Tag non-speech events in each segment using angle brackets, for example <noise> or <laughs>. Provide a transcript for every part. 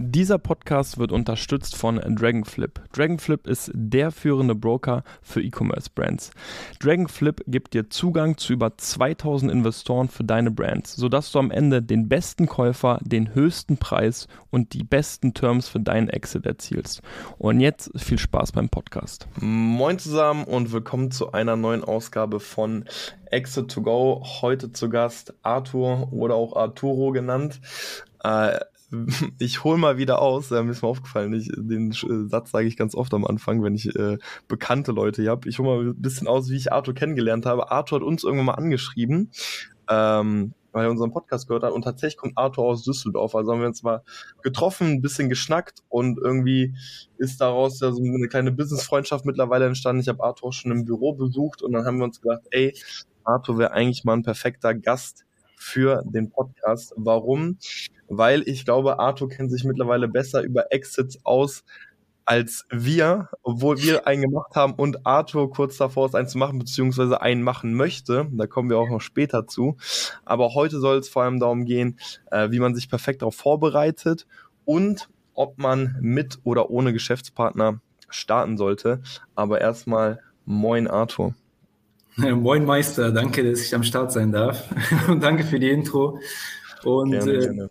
Dieser Podcast wird unterstützt von Dragonflip. Dragonflip ist der führende Broker für E-Commerce-Brands. Dragonflip gibt dir Zugang zu über 2000 Investoren für deine Brands, sodass du am Ende den besten Käufer, den höchsten Preis und die besten Terms für deinen Exit erzielst. Und jetzt viel Spaß beim Podcast. Moin zusammen und willkommen zu einer neuen Ausgabe von Exit to Go. Heute zu Gast Arthur oder auch Arturo genannt. Äh, <laughs> ich hole mal wieder aus, äh, mir ist mir aufgefallen, ich, den äh, Satz sage ich ganz oft am Anfang, wenn ich äh, bekannte Leute hier habe. Ich hole mal ein bisschen aus, wie ich Arthur kennengelernt habe. Arthur hat uns irgendwann mal angeschrieben, ähm, weil er unseren Podcast gehört hat und tatsächlich kommt Arthur aus Düsseldorf. Also haben wir uns mal getroffen, ein bisschen geschnackt und irgendwie ist daraus ja so eine kleine Business-Freundschaft mittlerweile entstanden. Ich habe Arthur schon im Büro besucht und dann haben wir uns gedacht, ey, Arthur wäre eigentlich mal ein perfekter Gast für den Podcast. Warum? Weil ich glaube, Arthur kennt sich mittlerweile besser über Exits aus als wir, obwohl wir <laughs> einen gemacht haben und Arthur kurz davor ist, einen zu machen, beziehungsweise einen machen möchte. Da kommen wir auch noch später zu. Aber heute soll es vor allem darum gehen, äh, wie man sich perfekt darauf vorbereitet und ob man mit oder ohne Geschäftspartner starten sollte. Aber erstmal, moin Arthur. <laughs> Moin Meister, danke, dass ich am Start sein darf. Und <laughs> danke für die Intro. Und gerne, äh, gerne.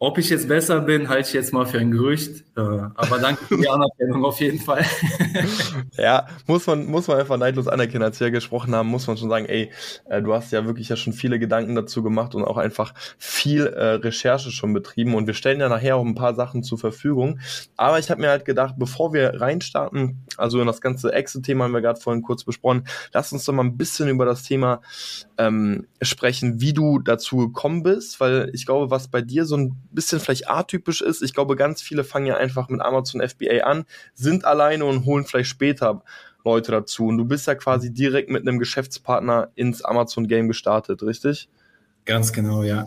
Ob ich jetzt besser bin, halte ich jetzt mal für ein Gerücht. Äh, aber danke für die <laughs> Anerkennung auf jeden Fall. <laughs> ja, muss man, muss man einfach neidlos anerkennen. Als wir gesprochen haben, muss man schon sagen, ey, äh, du hast ja wirklich ja schon viele Gedanken dazu gemacht und auch einfach viel äh, Recherche schon betrieben. Und wir stellen ja nachher auch ein paar Sachen zur Verfügung. Aber ich habe mir halt gedacht, bevor wir reinstarten, also in das ganze Exit-Thema haben wir gerade vorhin kurz besprochen, lass uns doch mal ein bisschen über das Thema ähm, sprechen, wie du dazu gekommen bist, weil ich glaube, was bei dir so ein bisschen vielleicht atypisch ist. Ich glaube, ganz viele fangen ja einfach mit Amazon FBA an, sind alleine und holen vielleicht später Leute dazu. Und du bist ja quasi direkt mit einem Geschäftspartner ins Amazon Game gestartet, richtig? Ganz genau, ja.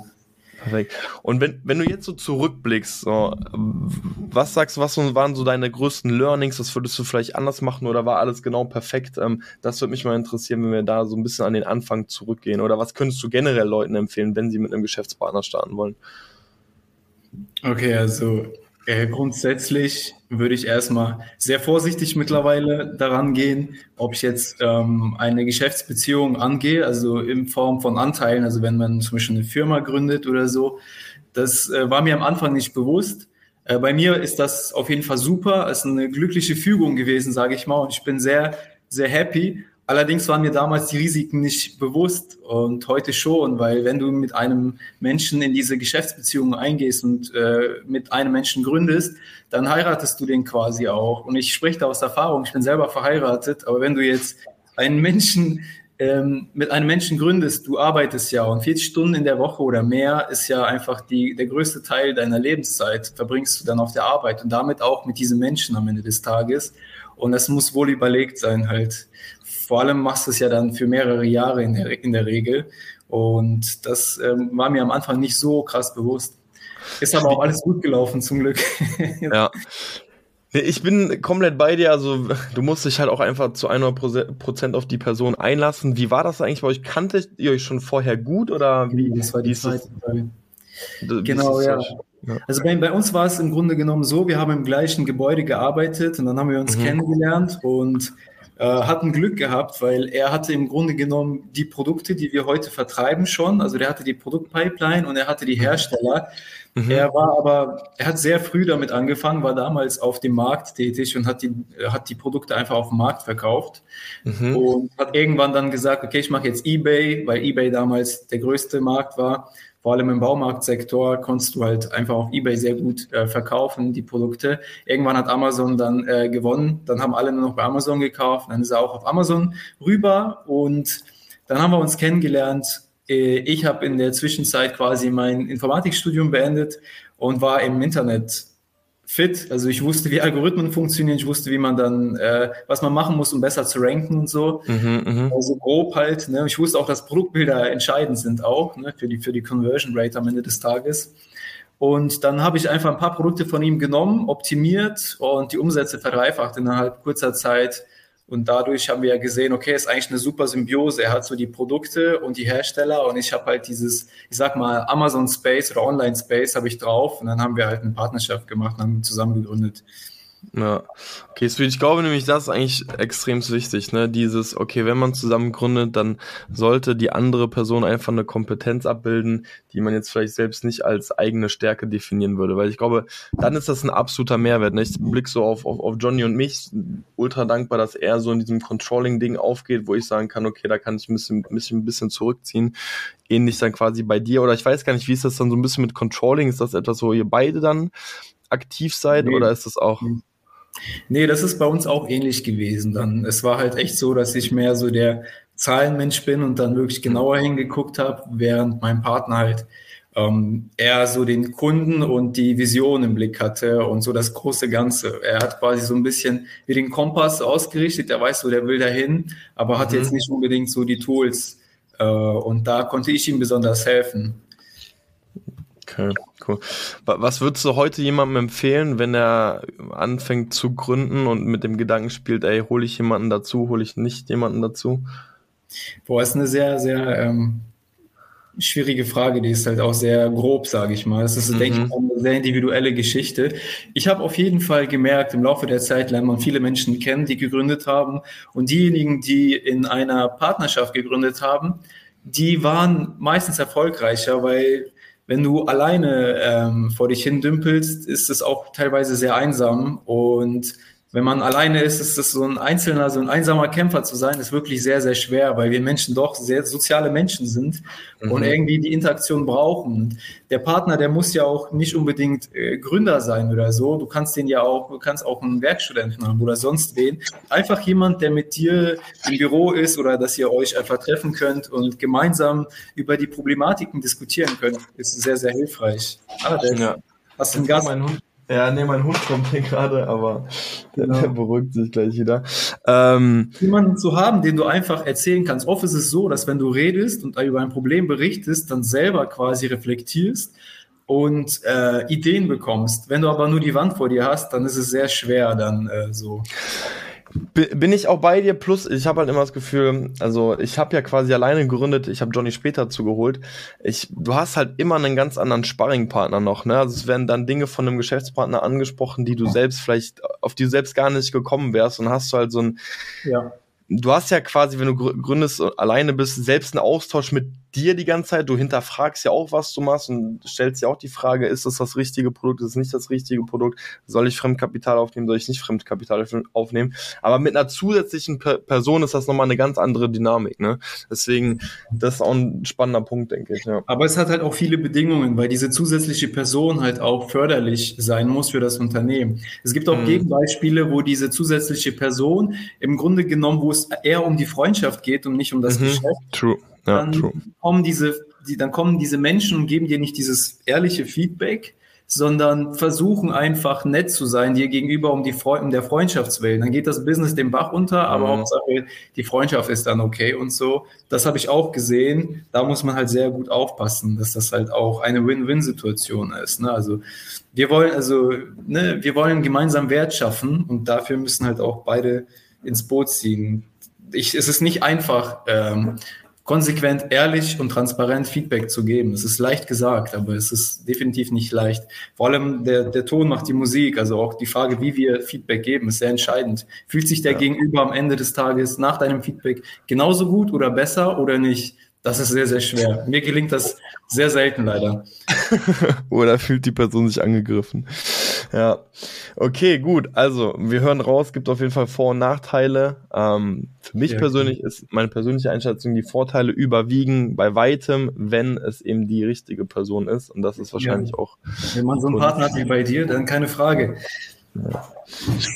Perfekt. Und wenn, wenn du jetzt so zurückblickst, so, was sagst du, was waren so deine größten Learnings? Was würdest du vielleicht anders machen oder war alles genau perfekt? Ähm, das würde mich mal interessieren, wenn wir da so ein bisschen an den Anfang zurückgehen. Oder was könntest du generell Leuten empfehlen, wenn sie mit einem Geschäftspartner starten wollen? Okay, also äh, grundsätzlich würde ich erstmal sehr vorsichtig mittlerweile daran gehen, ob ich jetzt ähm, eine Geschäftsbeziehung angehe, also in Form von Anteilen, also wenn man zum Beispiel eine Firma gründet oder so. Das äh, war mir am Anfang nicht bewusst. Äh, bei mir ist das auf jeden Fall super. Es ist eine glückliche Fügung gewesen, sage ich mal. Und ich bin sehr, sehr happy. Allerdings waren mir damals die Risiken nicht bewusst und heute schon, weil wenn du mit einem Menschen in diese Geschäftsbeziehung eingehst und äh, mit einem Menschen gründest, dann heiratest du den quasi auch. Und ich spreche da aus Erfahrung, ich bin selber verheiratet, aber wenn du jetzt einen Menschen ähm, mit einem Menschen gründest, du arbeitest ja und 40 Stunden in der Woche oder mehr ist ja einfach die, der größte Teil deiner Lebenszeit, verbringst du dann auf der Arbeit und damit auch mit diesem Menschen am Ende des Tages. Und das muss wohl überlegt sein halt vor allem machst du es ja dann für mehrere Jahre in der, in der Regel. Und das ähm, war mir am Anfang nicht so krass bewusst. Ist aber auch alles gut gelaufen, zum Glück. <laughs> ja. Ich bin komplett bei dir. Also, du musst dich halt auch einfach zu 100 Prozent auf die Person einlassen. Wie war das eigentlich bei euch? Kanntet ihr euch schon vorher gut oder wie? Das war die zweite Frage. Genau, ja. ja. Also bei, bei, uns war es im Grunde genommen so, wir haben im gleichen Gebäude gearbeitet und dann haben wir uns mhm. kennengelernt und hatten Glück gehabt, weil er hatte im Grunde genommen die Produkte, die wir heute vertreiben schon. Also der hatte die Produktpipeline und er hatte die mhm. Hersteller. Mhm. Er war aber, er hat sehr früh damit angefangen, war damals auf dem Markt tätig und hat die, hat die Produkte einfach auf dem Markt verkauft mhm. und hat irgendwann dann gesagt, okay, ich mache jetzt eBay, weil eBay damals der größte Markt war vor allem im Baumarktsektor konntest du halt einfach auf eBay sehr gut äh, verkaufen, die Produkte. Irgendwann hat Amazon dann äh, gewonnen, dann haben alle nur noch bei Amazon gekauft, dann ist er auch auf Amazon rüber und dann haben wir uns kennengelernt. Äh, ich habe in der Zwischenzeit quasi mein Informatikstudium beendet und war im Internet fit. Also ich wusste, wie Algorithmen funktionieren, ich wusste, wie man dann, äh, was man machen muss, um besser zu ranken und so. Mhm, mhm, also grob halt. Ne? Ich wusste auch, dass Produktbilder entscheidend sind auch ne? für, die, für die Conversion Rate am Ende des Tages. Und dann habe ich einfach ein paar Produkte von ihm genommen, optimiert und die Umsätze verdreifacht innerhalb kurzer Zeit. Und dadurch haben wir ja gesehen, okay, ist eigentlich eine super Symbiose. Er hat so die Produkte und die Hersteller und ich habe halt dieses, ich sag mal, Amazon Space oder Online Space habe ich drauf. Und dann haben wir halt eine Partnerschaft gemacht und haben zusammen gegründet. Ja, okay, Sweet, ich glaube nämlich, das ist eigentlich extrem wichtig, ne? Dieses, okay, wenn man zusammen gründet, dann sollte die andere Person einfach eine Kompetenz abbilden, die man jetzt vielleicht selbst nicht als eigene Stärke definieren würde. Weil ich glaube, dann ist das ein absoluter Mehrwert. Ne? Ich blick so auf, auf, auf Johnny und mich, ultra dankbar, dass er so in diesem Controlling-Ding aufgeht, wo ich sagen kann, okay, da kann ich ein bisschen, ein bisschen, ein bisschen zurückziehen. Ähnlich dann quasi bei dir. Oder ich weiß gar nicht, wie ist das dann so ein bisschen mit Controlling? Ist das etwas, wo ihr beide dann aktiv seid nee. oder ist das auch? Nee, das ist bei uns auch ähnlich gewesen. Dann, es war halt echt so, dass ich mehr so der Zahlenmensch bin und dann wirklich genauer hingeguckt habe, während mein Partner halt ähm, eher so den Kunden und die Vision im Blick hatte und so das große Ganze. Er hat quasi so ein bisschen wie den Kompass ausgerichtet, der weiß, wo der will dahin, aber hat mhm. jetzt nicht unbedingt so die Tools. Äh, und da konnte ich ihm besonders helfen. Okay, cool. Was würdest du heute jemandem empfehlen, wenn er anfängt zu gründen und mit dem Gedanken spielt, ey, hole ich jemanden dazu, hole ich nicht jemanden dazu? Boah, ist eine sehr, sehr ähm, schwierige Frage, die ist halt auch sehr grob, sage ich mal. Das ist, mhm. denke ich, eine sehr individuelle Geschichte. Ich habe auf jeden Fall gemerkt, im Laufe der Zeit lernt man viele Menschen kennen, die gegründet haben. Und diejenigen, die in einer Partnerschaft gegründet haben, die waren meistens erfolgreicher, weil wenn du alleine ähm, vor dich hin dümpelst, ist es auch teilweise sehr einsam und wenn man alleine ist, ist es so ein einzelner, so ein einsamer Kämpfer zu sein, ist wirklich sehr, sehr schwer, weil wir Menschen doch sehr soziale Menschen sind mhm. und irgendwie die Interaktion brauchen. Der Partner, der muss ja auch nicht unbedingt äh, Gründer sein oder so. Du kannst den ja auch, du kannst auch einen Werkstudenten haben oder sonst wen. Einfach jemand, der mit dir im Büro ist oder dass ihr euch einfach treffen könnt und gemeinsam über die Problematiken diskutieren könnt, ist sehr, sehr hilfreich. Ah, ja. Hast du einen Gast? Ja, nee, mein Hund kommt hier gerade, aber genau. der beruhigt sich gleich wieder. Ähm, Jemanden zu haben, den du einfach erzählen kannst. Oft ist es so, dass wenn du redest und über ein Problem berichtest, dann selber quasi reflektierst und äh, Ideen bekommst. Wenn du aber nur die Wand vor dir hast, dann ist es sehr schwer, dann äh, so bin ich auch bei dir, plus ich habe halt immer das Gefühl, also ich habe ja quasi alleine gegründet, ich habe Johnny später zugeholt. Ich, du hast halt immer einen ganz anderen Sparringpartner noch, ne? Also es werden dann Dinge von einem Geschäftspartner angesprochen, die du selbst vielleicht, auf die du selbst gar nicht gekommen wärst und hast du halt so ein, ja. du hast ja quasi, wenn du gründest, alleine bist, selbst einen Austausch mit dir die ganze Zeit. Du hinterfragst ja auch, was du machst und stellst ja auch die Frage, ist das das richtige Produkt, ist es nicht das richtige Produkt? Soll ich Fremdkapital aufnehmen, soll ich nicht Fremdkapital aufnehmen? Aber mit einer zusätzlichen Person ist das nochmal eine ganz andere Dynamik, ne? Deswegen, das ist auch ein spannender Punkt, denke ich, ja. Aber es hat halt auch viele Bedingungen, weil diese zusätzliche Person halt auch förderlich sein muss für das Unternehmen. Es gibt auch mhm. Gegenbeispiele, wo diese zusätzliche Person im Grunde genommen, wo es eher um die Freundschaft geht und nicht um das mhm. Geschäft. True ja, dann true. kommen diese, die, dann kommen diese Menschen und geben dir nicht dieses ehrliche Feedback, sondern versuchen einfach nett zu sein dir gegenüber um die Fre um der Freundschaftswillen. Dann geht das Business den Bach unter, aber mhm. Hauptsache die Freundschaft ist dann okay und so. Das habe ich auch gesehen. Da muss man halt sehr gut aufpassen, dass das halt auch eine Win-Win-Situation ist. Ne? Also wir wollen also ne, wir wollen gemeinsam Wert schaffen und dafür müssen halt auch beide ins Boot ziehen. Ich, es ist nicht einfach. Ähm, konsequent, ehrlich und transparent Feedback zu geben. Es ist leicht gesagt, aber es ist definitiv nicht leicht. Vor allem der, der Ton macht die Musik, also auch die Frage, wie wir Feedback geben, ist sehr entscheidend. Fühlt sich der ja. Gegenüber am Ende des Tages nach deinem Feedback genauso gut oder besser oder nicht? Das ist sehr, sehr schwer. Mir gelingt das sehr selten leider. <laughs> Oder fühlt die Person sich angegriffen? Ja. Okay, gut. Also, wir hören raus, gibt auf jeden Fall Vor- und Nachteile. Ähm, für mich ja, persönlich okay. ist meine persönliche Einschätzung, die Vorteile überwiegen bei weitem, wenn es eben die richtige Person ist. Und das ist wahrscheinlich ja. auch. Wenn man so einen Partner hat wie bei dir, dann keine Frage. Ja.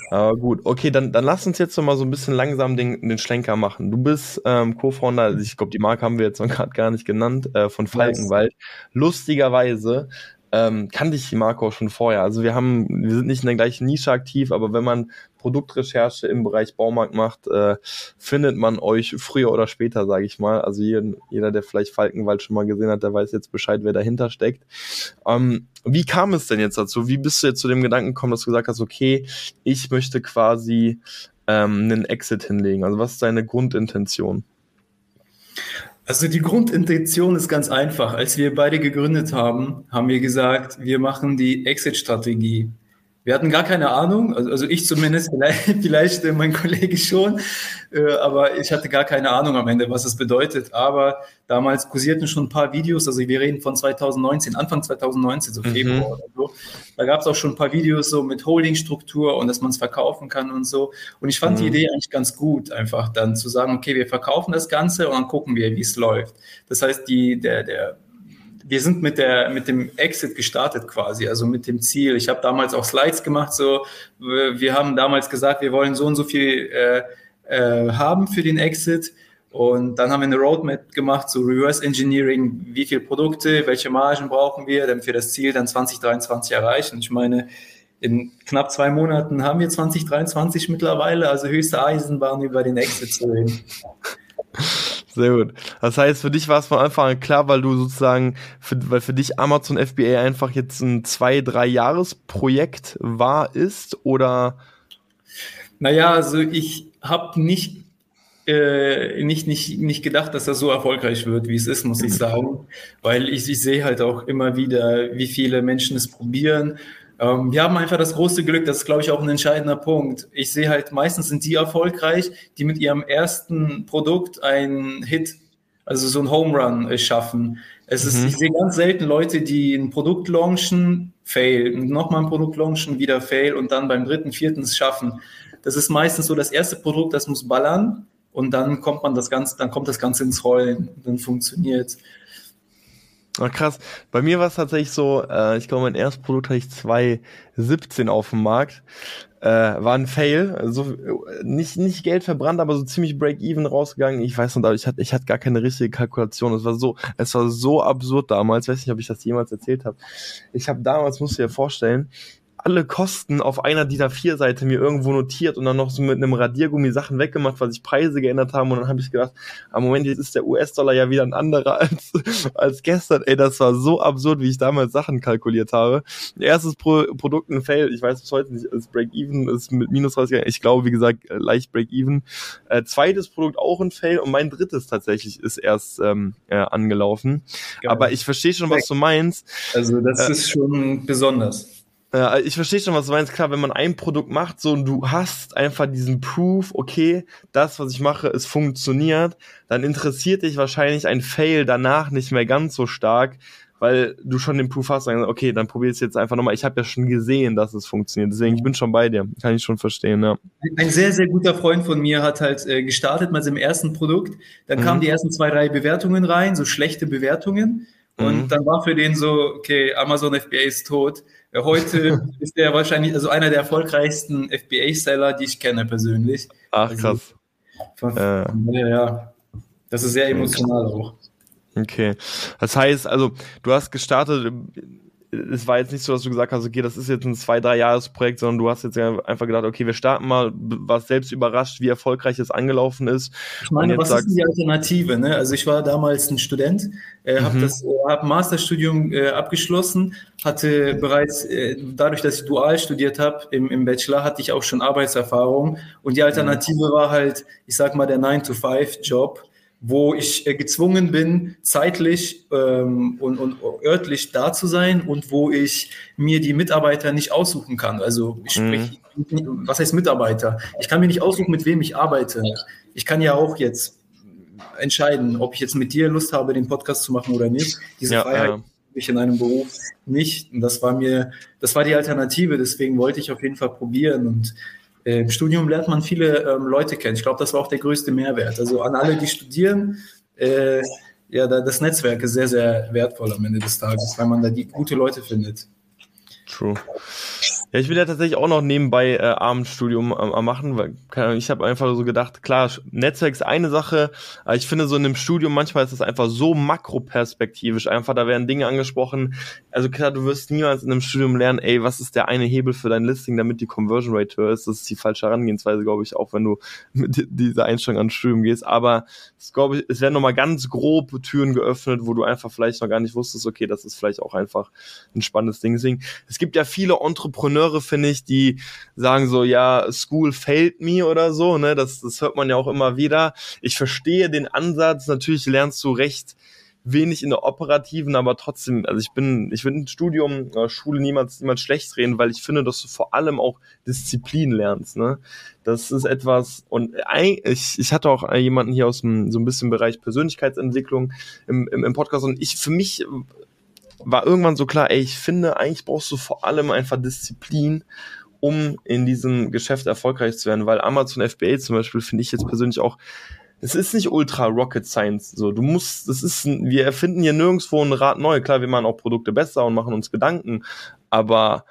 Aber gut, okay, dann, dann lass uns jetzt noch mal so ein bisschen langsam den, den Schlenker machen. Du bist ähm, Co-Founder, ich glaube, die Marke haben wir jetzt noch <laughs> gerade gar nicht genannt, äh, von Falkenwald. Lustigerweise ähm, kannte ich auch schon vorher. Also wir haben, wir sind nicht in der gleichen Nische aktiv, aber wenn man Produktrecherche im Bereich Baumarkt macht, äh, findet man euch früher oder später, sage ich mal. Also jeden, jeder, der vielleicht Falkenwald schon mal gesehen hat, der weiß jetzt Bescheid, wer dahinter steckt. Ähm, wie kam es denn jetzt dazu? Wie bist du jetzt zu dem Gedanken gekommen, dass du gesagt hast, okay, ich möchte quasi ähm, einen Exit hinlegen? Also was ist deine Grundintention? Also die Grundintention ist ganz einfach. Als wir beide gegründet haben, haben wir gesagt, wir machen die Exit-Strategie. Wir hatten gar keine Ahnung, also, also ich zumindest, <laughs> vielleicht, vielleicht äh, mein Kollege schon, äh, aber ich hatte gar keine Ahnung am Ende, was das bedeutet. Aber damals kursierten schon ein paar Videos, also wir reden von 2019, Anfang 2019, so mhm. Februar mhm. oder so. Da gab es auch schon ein paar Videos so mit Holdingstruktur und dass man es verkaufen kann und so. Und ich fand mhm. die Idee eigentlich ganz gut, einfach dann zu sagen, okay, wir verkaufen das Ganze und dann gucken wir, wie es läuft. Das heißt, die, der, der wir sind mit der mit dem Exit gestartet quasi, also mit dem Ziel. Ich habe damals auch Slides gemacht, so wir haben damals gesagt, wir wollen so und so viel äh, äh, haben für den Exit. Und dann haben wir eine Roadmap gemacht, so Reverse Engineering, wie viele Produkte, welche Margen brauchen wir, damit wir das Ziel dann 2023 erreichen. Ich meine, in knapp zwei Monaten haben wir 2023 mittlerweile, also höchste Eisenbahn über den Exit zu reden. <laughs> Sehr gut. Das heißt, für dich war es von Anfang an klar, weil du sozusagen, für, weil für dich Amazon FBA einfach jetzt ein zwei, drei Jahres-Projekt war, ist oder? Naja, also ich habe nicht, äh, nicht, nicht, nicht gedacht, dass das so erfolgreich wird, wie es ist, muss ich <clears throat> sagen. Weil ich, ich sehe halt auch immer wieder, wie viele Menschen es probieren ähm, wir haben einfach das große Glück, das ist, glaube ich, auch ein entscheidender Punkt. Ich sehe halt, meistens sind die erfolgreich, die mit ihrem ersten Produkt einen Hit, also so ein Home Run äh, schaffen. Es ist, mhm. ich sehe ganz selten Leute, die ein Produkt launchen, fail, nochmal ein Produkt launchen, wieder fail und dann beim dritten, vierten es schaffen. Das ist meistens so das erste Produkt, das muss ballern und dann kommt man das Ganze, dann kommt das Ganze ins Rollen, dann funktioniert. Ach, krass. Bei mir war es tatsächlich so, äh, ich glaube, mein erstes Produkt hatte ich 2017 auf dem Markt. Äh, war ein Fail. Also nicht, nicht Geld verbrannt, aber so ziemlich Break-Even rausgegangen. Ich weiß noch, ich hatte, ich hatte gar keine richtige Kalkulation. Es war so, es war so absurd damals. Ich weiß nicht, ob ich das jemals erzählt habe. Ich habe damals, musst du dir vorstellen, alle Kosten auf einer DIN A4-Seite mir irgendwo notiert und dann noch so mit einem Radiergummi Sachen weggemacht, weil sich Preise geändert haben. Und dann habe ich gedacht, am Moment, jetzt ist der US-Dollar ja wieder ein anderer <laughs> als, als gestern. Ey, das war so absurd, wie ich damals Sachen kalkuliert habe. Erstes Pro Produkt ein Fail, ich weiß bis heute nicht, ist Break-Even, ist mit minus 30, ich glaube, wie gesagt, äh, leicht Break-Even. Äh, zweites Produkt auch ein Fail und mein drittes tatsächlich ist erst ähm, äh, angelaufen. Geil. Aber ich verstehe schon, was du meinst. Also das äh, ist schon besonders. Ja, ich verstehe schon, was du meinst. Klar, wenn man ein Produkt macht, so und du hast einfach diesen Proof, okay, das, was ich mache, es funktioniert, dann interessiert dich wahrscheinlich ein Fail danach nicht mehr ganz so stark, weil du schon den Proof hast. Okay, dann probier es jetzt einfach nochmal. Ich habe ja schon gesehen, dass es funktioniert. Deswegen, ich bin schon bei dir. Kann ich schon verstehen, ja. Ein sehr, sehr guter Freund von mir hat halt äh, gestartet mit seinem ersten Produkt. Dann mhm. kamen die ersten zwei, drei Bewertungen rein, so schlechte Bewertungen. Und mhm. dann war für den so, okay, Amazon FBA ist tot. Heute <laughs> ist er wahrscheinlich also einer der erfolgreichsten FBA-Seller, die ich kenne persönlich. Ach, also, krass. Äh. ja, ja, das ist sehr emotional auch. Okay. Das heißt, also, du hast gestartet es war jetzt nicht so, dass du gesagt hast, okay, das ist jetzt ein zwei, drei Jahres Projekt, sondern du hast jetzt einfach gedacht, okay, wir starten mal, warst selbst überrascht, wie erfolgreich es angelaufen ist. Ich meine, was sagst, ist die Alternative? Ne? Also ich war damals ein Student, äh, habe mhm. das äh, hab Masterstudium äh, abgeschlossen, hatte bereits, äh, dadurch, dass ich dual studiert habe im, im Bachelor, hatte ich auch schon Arbeitserfahrung und die Alternative mhm. war halt, ich sag mal, der 9-to-5-Job wo ich äh, gezwungen bin, zeitlich ähm, und, und örtlich da zu sein und wo ich mir die Mitarbeiter nicht aussuchen kann. Also ich mhm. sprich, was heißt Mitarbeiter? Ich kann mir nicht aussuchen, mit wem ich arbeite. Ich kann ja auch jetzt entscheiden, ob ich jetzt mit dir Lust habe, den Podcast zu machen oder nicht. Diese ja, Freiheit ja. ich in einem Beruf nicht. Und das war mir, das war die Alternative. Deswegen wollte ich auf jeden Fall probieren und Im Studium lernt man viele ähm, Leute kennen. Ich glaube, das war auch der größte Mehrwert. Also an alle, die studieren, äh, ja, das Netzwerk ist sehr, sehr wertvoll am Ende des Tages, weil man da die gute Leute findet. True. Ja, ich will ja tatsächlich auch noch nebenbei äh, Abendstudium am, am machen, weil keine Ahnung, ich habe einfach so gedacht, klar, Netzwerk ist eine Sache, aber ich finde so in einem Studium manchmal ist es einfach so makroperspektivisch, einfach da werden Dinge angesprochen. Also klar, du wirst niemals in einem Studium lernen, ey, was ist der eine Hebel für dein Listing, damit die Conversion Rate höher ist. Das ist die falsche Herangehensweise, glaube ich, auch wenn du <laughs> mit dieser Einstellung ans Studium gehst. Aber es glaube ich, es werden nochmal ganz grob Türen geöffnet, wo du einfach vielleicht noch gar nicht wusstest, okay, das ist vielleicht auch einfach ein spannendes Ding. Deswegen, es gibt ja viele Entrepreneure Entrepreneure, finde ich, die sagen so, ja, School failed me oder so, ne? Das, das hört man ja auch immer wieder. Ich verstehe den Ansatz, natürlich lernst du recht wenig in der operativen, aber trotzdem, also ich bin, ich ein Studium, äh, Schule niemals, niemals schlecht reden, weil ich finde, dass du vor allem auch Disziplin lernst, ne? Das ist etwas, und ich, ich hatte auch jemanden hier aus dem, so ein bisschen Bereich Persönlichkeitsentwicklung im, im, im Podcast und ich, für mich war irgendwann so klar, ey, ich finde, eigentlich brauchst du vor allem einfach Disziplin, um in diesem Geschäft erfolgreich zu werden, weil Amazon FBA zum Beispiel finde ich jetzt persönlich auch, es ist nicht ultra Rocket Science, so, du musst, das ist, wir erfinden hier nirgendwo ein Rad neu, klar, wir machen auch Produkte besser und machen uns Gedanken, aber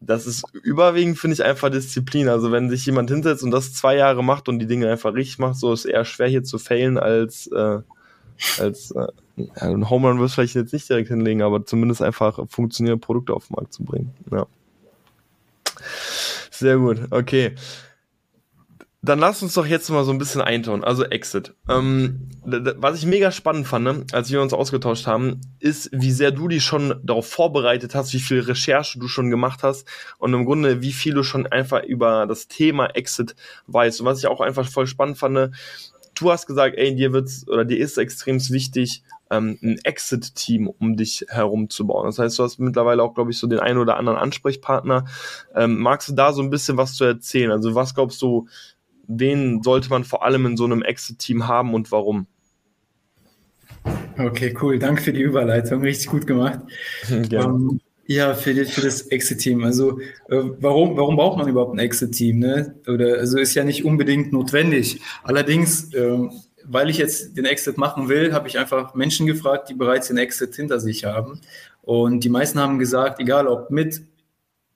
das ist überwiegend, finde ich, einfach Disziplin. Also wenn sich jemand hinsetzt und das zwei Jahre macht und die Dinge einfach richtig macht, so ist eher schwer hier zu failen als, äh, als äh, ein Home Run wirst vielleicht jetzt nicht direkt hinlegen, aber zumindest einfach funktionierende Produkte auf den Markt zu bringen. Ja. Sehr gut, okay. Dann lass uns doch jetzt mal so ein bisschen eintauchen, also Exit. Ähm, was ich mega spannend fand, ne, als wir uns ausgetauscht haben, ist, wie sehr du dich schon darauf vorbereitet hast, wie viel Recherche du schon gemacht hast und im Grunde, wie viel du schon einfach über das Thema Exit weißt. Und was ich auch einfach voll spannend fand, du hast gesagt, ey, dir wird's oder dir ist extrem wichtig, ähm, ein Exit-Team um dich herum zu bauen. Das heißt, du hast mittlerweile auch, glaube ich, so den einen oder anderen Ansprechpartner. Ähm, magst du da so ein bisschen was zu erzählen? Also was glaubst du, wen sollte man vor allem in so einem Exit-Team haben und warum? Okay, cool. Danke für die Überleitung. Richtig gut gemacht. <laughs> ähm, ja, für, die, für das Exit-Team. Also äh, warum, warum braucht man überhaupt ein Exit-Team? Ne? Oder also ist ja nicht unbedingt notwendig. Allerdings äh, weil ich jetzt den Exit machen will, habe ich einfach Menschen gefragt, die bereits den Exit hinter sich haben. Und die meisten haben gesagt, egal ob mit,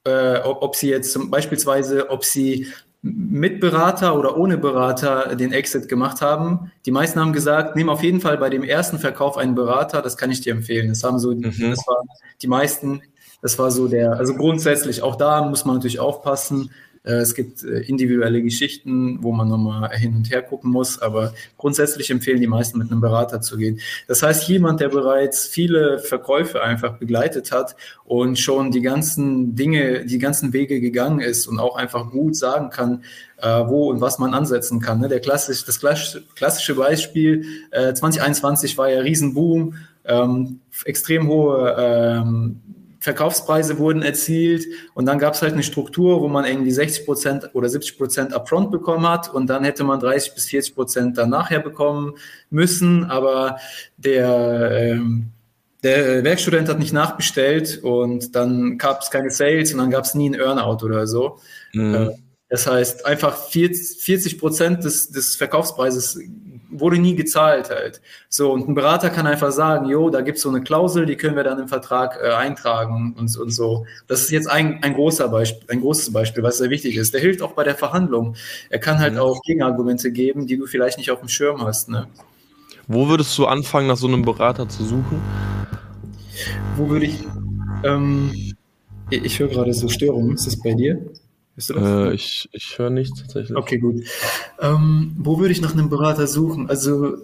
äh, ob, ob sie jetzt zum, beispielsweise, ob sie mit Berater oder ohne Berater den Exit gemacht haben. Die meisten haben gesagt, nimm auf jeden Fall bei dem ersten Verkauf einen Berater, das kann ich dir empfehlen. Das haben so, mhm. das waren die meisten, das war so der, also grundsätzlich, auch da muss man natürlich aufpassen, es gibt äh, individuelle Geschichten, wo man nochmal hin und her gucken muss, aber grundsätzlich empfehlen die meisten mit einem Berater zu gehen. Das heißt, jemand, der bereits viele Verkäufe einfach begleitet hat und schon die ganzen Dinge, die ganzen Wege gegangen ist und auch einfach gut sagen kann, äh, wo und was man ansetzen kann. Ne? Der klassisch, das klassische Beispiel, 2021 war ja Riesenboom, ähm, extrem hohe ähm, Verkaufspreise wurden erzielt und dann gab es halt eine Struktur, wo man irgendwie 60 Prozent oder 70 Prozent upfront bekommen hat und dann hätte man 30 bis 40 Prozent dann nachher bekommen müssen, aber der, ähm, der Werkstudent hat nicht nachbestellt und dann gab es keine Sales und dann gab es nie ein Earnout oder so. Mhm. Äh, das heißt, einfach 40 Prozent des, des Verkaufspreises wurde nie gezahlt halt. So, und ein Berater kann einfach sagen, jo, da gibt's so eine Klausel, die können wir dann im Vertrag äh, eintragen und, und so. Das ist jetzt ein, ein großer Beispiel, ein großes Beispiel, was sehr wichtig ist. Der hilft auch bei der Verhandlung. Er kann halt mhm. auch Gegenargumente geben, die du vielleicht nicht auf dem Schirm hast. Ne? Wo würdest du anfangen, nach so einem Berater zu suchen? Wo würde ich. Ähm, ich höre gerade so Störungen. Ist das bei dir? Äh, ich ich höre nichts tatsächlich. Okay, gut. Ähm, wo würde ich nach einem Berater suchen? Also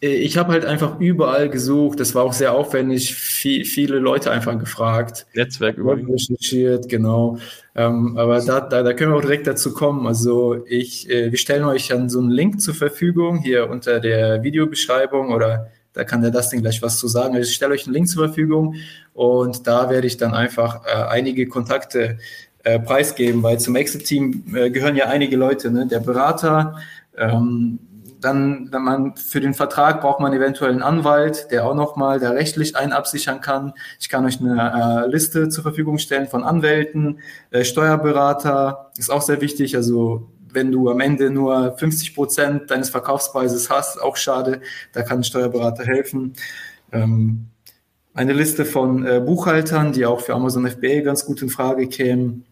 äh, ich habe halt einfach überall gesucht. Das war auch sehr aufwendig. Viel, viele Leute einfach gefragt. Netzwerk übrigens. Recherchiert, genau. Ähm, aber da, da, da können wir auch direkt dazu kommen. Also ich, äh, wir stellen euch dann so einen Link zur Verfügung hier unter der Videobeschreibung oder da kann der Dustin gleich was zu sagen. Also ich stelle euch einen Link zur Verfügung und da werde ich dann einfach äh, einige Kontakte äh, preisgeben, weil zum Exit-Team äh, gehören ja einige Leute, ne? der Berater, ähm, dann, wenn man für den Vertrag braucht man eventuell einen Anwalt, der auch nochmal der rechtlich einen absichern kann. Ich kann euch eine äh, Liste zur Verfügung stellen von Anwälten, äh, Steuerberater, ist auch sehr wichtig. Also wenn du am Ende nur 50 Prozent deines Verkaufspreises hast, auch schade, da kann ein Steuerberater helfen. Ähm, eine Liste von äh, Buchhaltern, die auch für Amazon FBA ganz gut in Frage kämen.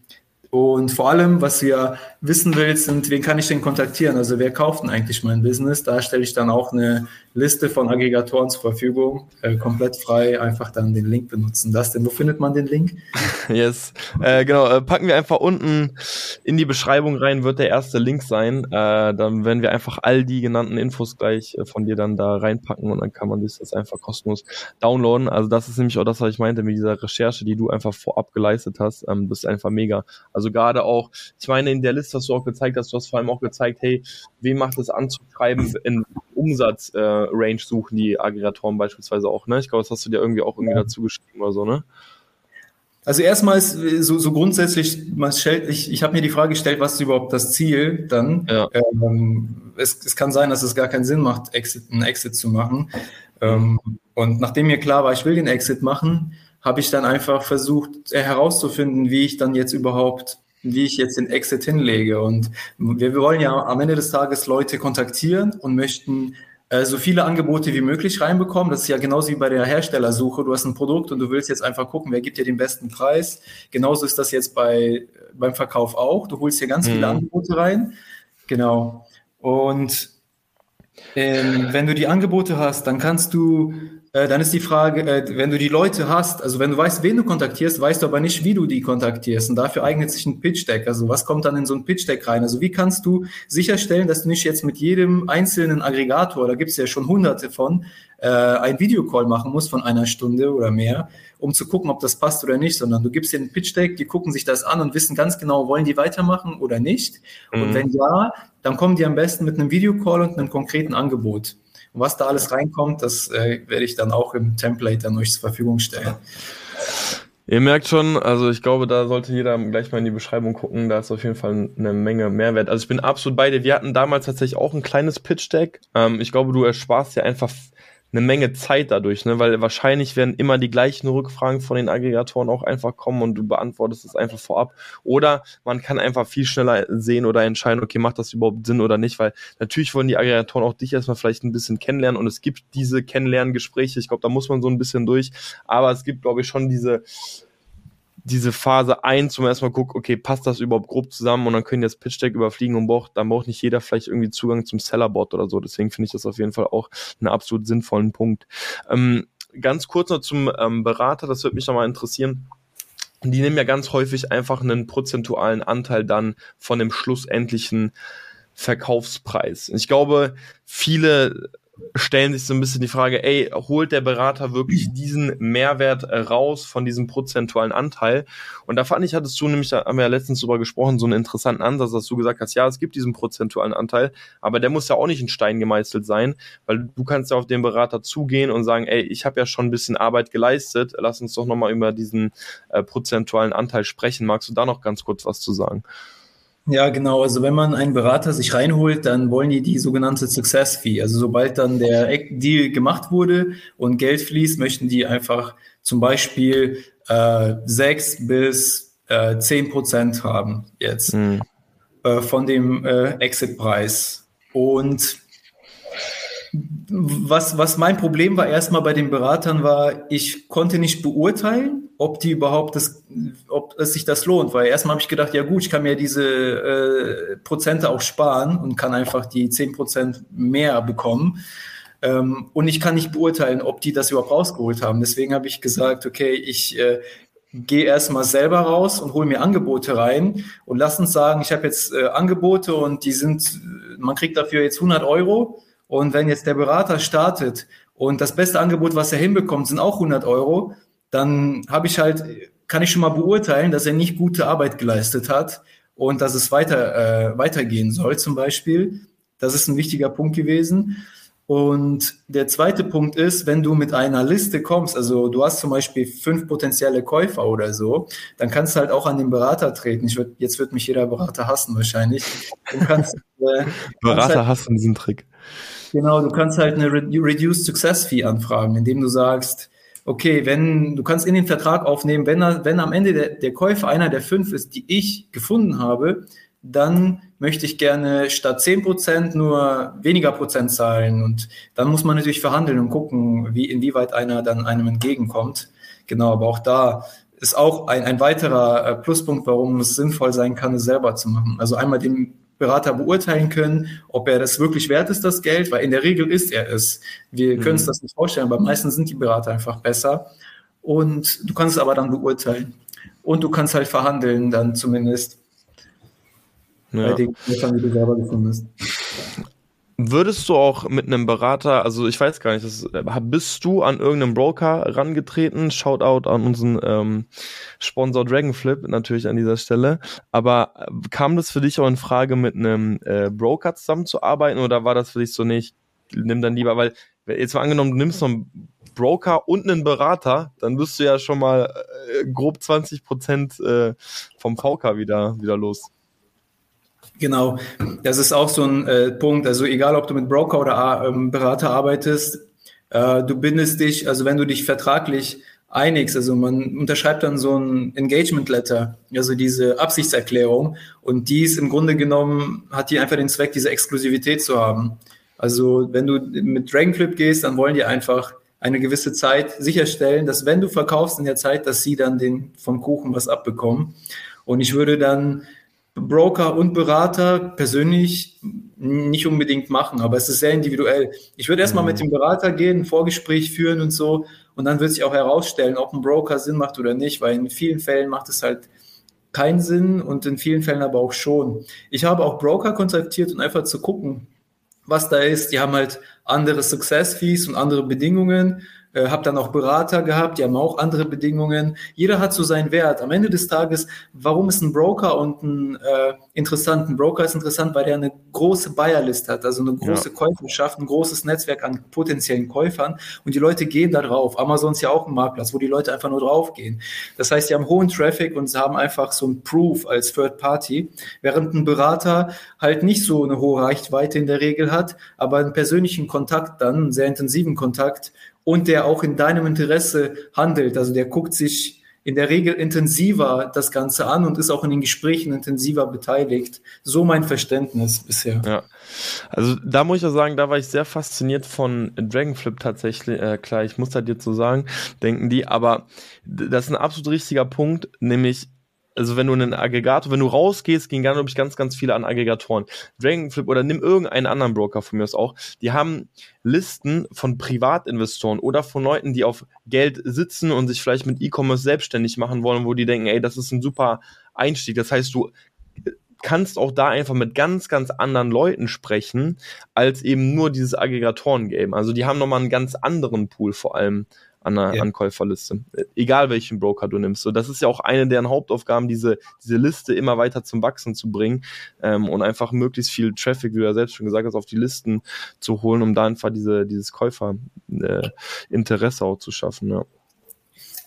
Und vor allem, was ihr wissen willst, sind, wen kann ich denn kontaktieren? Also wer kauft denn eigentlich mein Business? Da stelle ich dann auch eine Liste von Aggregatoren zur Verfügung, äh, komplett frei, einfach dann den Link benutzen. Das denn, wo findet man den Link? <laughs> Yes, äh, genau, äh, packen wir einfach unten in die Beschreibung rein, wird der erste Link sein. Äh, dann werden wir einfach all die genannten Infos gleich äh, von dir dann da reinpacken und dann kann man sich das einfach kostenlos downloaden. Also das ist nämlich auch das, was ich meinte mit dieser Recherche, die du einfach vorab geleistet hast. Ähm, das ist einfach mega. Also gerade auch, ich meine, in der Liste hast du auch gezeigt, dass du hast vor allem auch gezeigt, hey, wem macht es anzuschreiben, in Umsatzrange äh, suchen die Aggregatoren beispielsweise auch, ne? Ich glaube, das hast du dir irgendwie auch irgendwie ja. dazu geschrieben oder so, ne? Also erstmal ist so, so grundsätzlich, stellt, ich, ich habe mir die Frage gestellt, was ist überhaupt das Ziel dann? Ja. Ähm, es, es kann sein, dass es gar keinen Sinn macht, Exit, einen Exit zu machen. Ähm, und nachdem mir klar war, ich will den Exit machen, habe ich dann einfach versucht äh, herauszufinden, wie ich dann jetzt überhaupt, wie ich jetzt den Exit hinlege. Und wir, wir wollen ja am Ende des Tages Leute kontaktieren und möchten äh, so viele Angebote wie möglich reinbekommen. Das ist ja genauso wie bei der Herstellersuche. Du hast ein Produkt und du willst jetzt einfach gucken, wer gibt dir den besten Preis. Genauso ist das jetzt bei, beim Verkauf auch. Du holst hier ganz mhm. viele Angebote rein. Genau. Und ähm, wenn du die Angebote hast, dann kannst du dann ist die Frage, äh, wenn du die Leute hast, also wenn du weißt, wen du kontaktierst, weißt du aber nicht, wie du die kontaktierst. Und dafür eignet sich ein Pitch Deck. Also was kommt dann in so ein Pitch Deck rein? Also wie kannst du sicherstellen, dass du nicht jetzt mit jedem einzelnen Aggregator, da gibt es ja schon hunderte von, äh, ein Videocall machen musst von einer Stunde oder mehr, um zu gucken, ob das passt oder nicht, sondern du gibst dir ein Pitch Deck, die gucken sich das an und wissen ganz genau, wollen die weitermachen oder nicht. Mhm. Und wenn ja, dann kommen die am besten mit einem Videocall und einem konkreten Angebot. Und was da alles reinkommt, das äh, werde ich dann auch im Template dann euch zur Verfügung stellen. Ihr merkt schon, also ich glaube, da sollte jeder gleich mal in die Beschreibung gucken. Da ist auf jeden Fall eine Menge Mehrwert. Also ich bin absolut bei dir. Wir hatten damals tatsächlich auch ein kleines Pitch-Deck. Ähm, ich glaube, du ersparst ja einfach eine Menge Zeit dadurch, ne? weil wahrscheinlich werden immer die gleichen Rückfragen von den Aggregatoren auch einfach kommen und du beantwortest es einfach vorab. Oder man kann einfach viel schneller sehen oder entscheiden, okay, macht das überhaupt Sinn oder nicht, weil natürlich wollen die Aggregatoren auch dich erstmal vielleicht ein bisschen kennenlernen und es gibt diese Kennenlerngespräche, ich glaube, da muss man so ein bisschen durch, aber es gibt, glaube ich, schon diese diese Phase 1, wo man erstmal guckt, okay, passt das überhaupt grob zusammen und dann können die das Pitch Deck überfliegen und braucht, dann braucht nicht jeder vielleicht irgendwie Zugang zum Sellerbot oder so. Deswegen finde ich das auf jeden Fall auch einen absolut sinnvollen Punkt. Ähm, ganz kurz noch zum ähm, Berater, das würde mich nochmal interessieren. Die nehmen ja ganz häufig einfach einen prozentualen Anteil dann von dem schlussendlichen Verkaufspreis. Ich glaube, viele stellen sich so ein bisschen die Frage, ey, holt der Berater wirklich diesen Mehrwert raus von diesem prozentualen Anteil? Und da fand ich, hattest du nämlich, da haben wir ja letztens drüber gesprochen, so einen interessanten Ansatz, dass du gesagt hast, ja, es gibt diesen prozentualen Anteil, aber der muss ja auch nicht in Stein gemeißelt sein, weil du kannst ja auf den Berater zugehen und sagen, ey, ich habe ja schon ein bisschen Arbeit geleistet, lass uns doch nochmal über diesen äh, prozentualen Anteil sprechen. Magst du da noch ganz kurz was zu sagen? Ja, genau. Also wenn man einen Berater sich reinholt, dann wollen die die sogenannte Success Fee. Also sobald dann der Deal gemacht wurde und Geld fließt, möchten die einfach zum Beispiel äh, sechs bis äh, zehn Prozent haben jetzt mhm. äh, von dem äh, Exit-Preis. Und was, was mein Problem war erstmal bei den Beratern war, ich konnte nicht beurteilen, ob die überhaupt das, ob es sich das lohnt, weil erstmal habe ich gedacht, ja gut, ich kann mir diese äh, Prozente auch sparen und kann einfach die zehn Prozent mehr bekommen. Ähm, und ich kann nicht beurteilen, ob die das überhaupt rausgeholt haben. Deswegen habe ich gesagt, okay, ich äh, gehe erstmal selber raus und hole mir Angebote rein und lass uns sagen, ich habe jetzt äh, Angebote und die sind, man kriegt dafür jetzt 100 Euro. Und wenn jetzt der Berater startet und das beste Angebot, was er hinbekommt, sind auch 100 Euro, dann habe ich halt, kann ich schon mal beurteilen, dass er nicht gute Arbeit geleistet hat und dass es weiter, äh, weitergehen soll zum Beispiel. Das ist ein wichtiger Punkt gewesen. Und der zweite Punkt ist, wenn du mit einer Liste kommst, also du hast zum Beispiel fünf potenzielle Käufer oder so, dann kannst du halt auch an den Berater treten. Ich würd, jetzt wird mich jeder Berater hassen wahrscheinlich. Du kannst, äh, <laughs> Berater kannst halt, hassen diesen Trick. Genau, du kannst halt eine Reduced Success Fee anfragen, indem du sagst, okay, wenn du kannst in den Vertrag aufnehmen, wenn, wenn am Ende der, der Käufer einer der fünf ist, die ich gefunden habe, dann möchte ich gerne statt 10% nur weniger Prozent zahlen. Und dann muss man natürlich verhandeln und gucken, wie, inwieweit einer dann einem entgegenkommt. Genau, aber auch da ist auch ein, ein weiterer äh, Pluspunkt, warum es sinnvoll sein kann, es selber zu machen. Also einmal den Berater beurteilen können, ob er das wirklich wert ist, das Geld, weil in der Regel ist er es. Wir mhm. können uns das nicht vorstellen, aber meistens sind die Berater einfach besser. Und du kannst es aber dann beurteilen. Und du kannst halt verhandeln, dann zumindest. Ja. Bei den Eltern, die du selber gefunden hast. Würdest du auch mit einem Berater, also ich weiß gar nicht, das, bist du an irgendeinem Broker rangetreten? Shoutout an unseren ähm, Sponsor Dragonflip natürlich an dieser Stelle. Aber äh, kam das für dich auch in Frage, mit einem äh, Broker zusammenzuarbeiten oder war das für dich so nicht? Nimm dann lieber, weil jetzt mal angenommen, du nimmst noch einen Broker und einen Berater, dann bist du ja schon mal äh, grob 20 Prozent äh, vom VK wieder, wieder los. Genau, das ist auch so ein äh, Punkt. Also egal, ob du mit Broker oder ähm, Berater arbeitest, äh, du bindest dich, also wenn du dich vertraglich einigst, also man unterschreibt dann so ein Engagement Letter, also diese Absichtserklärung und die ist im Grunde genommen, hat die einfach den Zweck, diese Exklusivität zu haben. Also wenn du mit Dragonflip gehst, dann wollen die einfach eine gewisse Zeit sicherstellen, dass wenn du verkaufst in der Zeit, dass sie dann den vom Kuchen was abbekommen. Und ich würde dann Broker und Berater persönlich nicht unbedingt machen, aber es ist sehr individuell. Ich würde erstmal mhm. mit dem Berater gehen, ein Vorgespräch führen und so und dann wird sich auch herausstellen, ob ein Broker Sinn macht oder nicht, weil in vielen Fällen macht es halt keinen Sinn und in vielen Fällen aber auch schon. Ich habe auch Broker kontaktiert, um einfach zu gucken, was da ist. Die haben halt andere Success Fees und andere Bedingungen äh, habe dann auch Berater gehabt, die haben auch andere Bedingungen. Jeder hat so seinen Wert. Am Ende des Tages, warum ist ein Broker und ein äh, interessanten Broker ist interessant, weil er eine große Buyer-List hat, also eine große ja. Käuferschaft, ein großes Netzwerk an potenziellen Käufern und die Leute gehen da drauf. Amazon ist ja auch ein Marktplatz, wo die Leute einfach nur drauf gehen. Das heißt, die haben hohen Traffic und sie haben einfach so ein Proof als Third Party, während ein Berater halt nicht so eine hohe Reichweite in der Regel hat, aber einen persönlichen Kontakt dann, einen sehr intensiven Kontakt und der auch in deinem Interesse handelt. Also der guckt sich in der Regel intensiver das Ganze an und ist auch in den Gesprächen intensiver beteiligt. So mein Verständnis bisher. Ja, also da muss ich ja sagen, da war ich sehr fasziniert von Dragonflip tatsächlich. Äh, klar, ich muss das jetzt so sagen, denken die, aber das ist ein absolut richtiger Punkt, nämlich also wenn du einen Aggregator, wenn du rausgehst, gehen glaube ich ganz, ganz viele an Aggregatoren. Dragonflip oder nimm irgendeinen anderen Broker von mir aus auch, die haben Listen von Privatinvestoren oder von Leuten, die auf Geld sitzen und sich vielleicht mit E-Commerce selbstständig machen wollen, wo die denken, ey, das ist ein super Einstieg. Das heißt, du kannst auch da einfach mit ganz, ganz anderen Leuten sprechen, als eben nur dieses Aggregatoren-Game. Also die haben nochmal einen ganz anderen Pool vor allem an einer ja. Ankäuferliste. Egal welchen Broker du nimmst. So, das ist ja auch eine deren Hauptaufgaben, diese, diese Liste immer weiter zum Wachsen zu bringen ähm, und einfach möglichst viel Traffic, wie du ja selbst schon gesagt hast, auf die Listen zu holen, um da einfach diese, dieses Käuferinteresse äh, auch zu schaffen. Ja.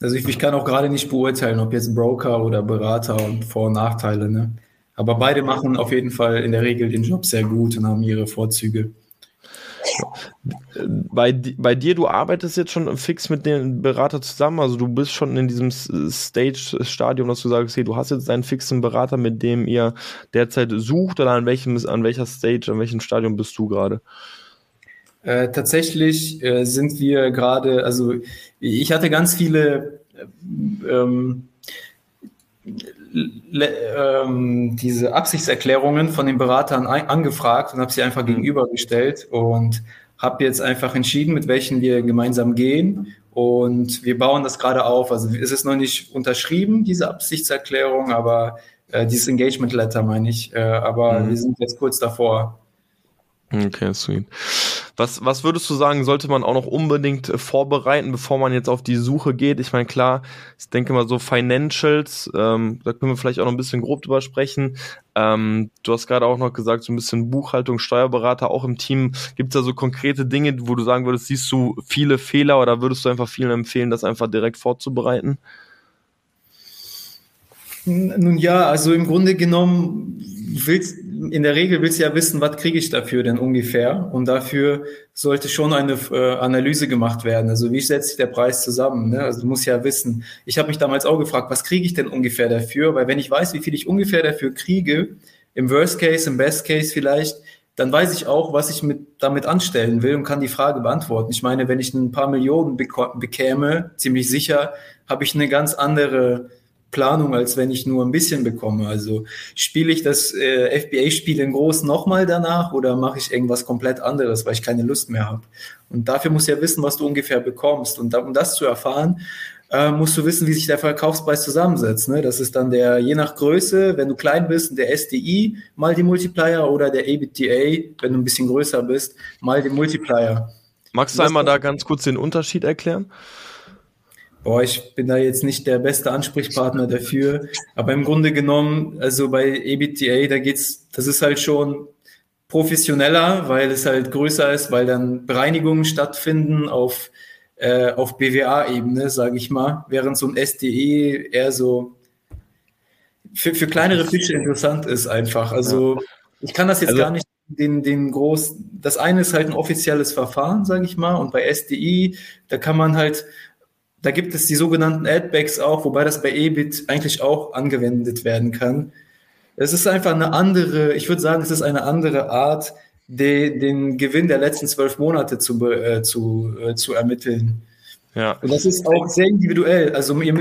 Also ich, ich kann auch gerade nicht beurteilen, ob jetzt Broker oder Berater und Vor- und Nachteile. Ne? Aber beide machen auf jeden Fall in der Regel den Job sehr gut und haben ihre Vorzüge. Bei, bei dir, du arbeitest jetzt schon fix mit dem Berater zusammen, also du bist schon in diesem Stage-Stadium, dass du sagst, okay, du hast jetzt einen fixen Berater, mit dem ihr derzeit sucht oder an welchem, an welcher Stage, an welchem Stadium bist du gerade? Äh, tatsächlich äh, sind wir gerade, also ich hatte ganz viele ähm, ähm, diese Absichtserklärungen von den Beratern angefragt und habe sie einfach mhm. gegenübergestellt und habe jetzt einfach entschieden, mit welchen wir gemeinsam gehen. Und wir bauen das gerade auf. Also es ist noch nicht unterschrieben, diese Absichtserklärung, aber äh, dieses Engagement Letter meine ich. Äh, aber mhm. wir sind jetzt kurz davor. Okay, sweet. Was, was würdest du sagen, sollte man auch noch unbedingt äh, vorbereiten, bevor man jetzt auf die Suche geht? Ich meine, klar, ich denke mal so Financials, ähm, da können wir vielleicht auch noch ein bisschen grob drüber sprechen. Ähm, du hast gerade auch noch gesagt, so ein bisschen Buchhaltung, Steuerberater auch im Team. Gibt es da so konkrete Dinge, wo du sagen würdest, siehst du viele Fehler oder würdest du einfach vielen empfehlen, das einfach direkt vorzubereiten? Nun ja, also im Grunde genommen willst, in der Regel willst du ja wissen, was kriege ich dafür denn ungefähr? Und dafür sollte schon eine äh, Analyse gemacht werden. Also wie setzt sich der Preis zusammen? Ne? Also du musst ja wissen. Ich habe mich damals auch gefragt, was kriege ich denn ungefähr dafür? Weil wenn ich weiß, wie viel ich ungefähr dafür kriege, im Worst Case, im Best Case vielleicht, dann weiß ich auch, was ich mit, damit anstellen will und kann die Frage beantworten. Ich meine, wenn ich ein paar Millionen bekäme, ziemlich sicher, habe ich eine ganz andere Planung, als wenn ich nur ein bisschen bekomme. Also spiele ich das äh, FBA-Spiel in groß nochmal danach oder mache ich irgendwas komplett anderes, weil ich keine Lust mehr habe. Und dafür musst du ja wissen, was du ungefähr bekommst. Und da, um das zu erfahren, äh, musst du wissen, wie sich der Verkaufspreis zusammensetzt. Ne? Das ist dann der, je nach Größe, wenn du klein bist, der SDI mal die Multiplier oder der EBITDA, wenn du ein bisschen größer bist, mal den Multiplier. Magst du einmal da ganz kurz den Unterschied erklären? Boah, ich bin da jetzt nicht der beste Ansprechpartner dafür. Aber im Grunde genommen, also bei EBITDA, da geht's, das ist halt schon professioneller, weil es halt größer ist, weil dann Bereinigungen stattfinden auf, äh, auf BWA-Ebene, sage ich mal, während so ein SDE eher so für, für kleinere Fische interessant ist einfach. Also ich kann das jetzt also, gar nicht den, den groß, das eine ist halt ein offizielles Verfahren, sage ich mal, und bei SDI, da kann man halt da gibt es die sogenannten Adbacks auch, wobei das bei EBIT eigentlich auch angewendet werden kann. Es ist einfach eine andere, ich würde sagen, es ist eine andere Art, de, den Gewinn der letzten zwölf Monate zu, äh, zu, äh, zu ermitteln. Ja. Und das ist auch sehr individuell. Also ihr,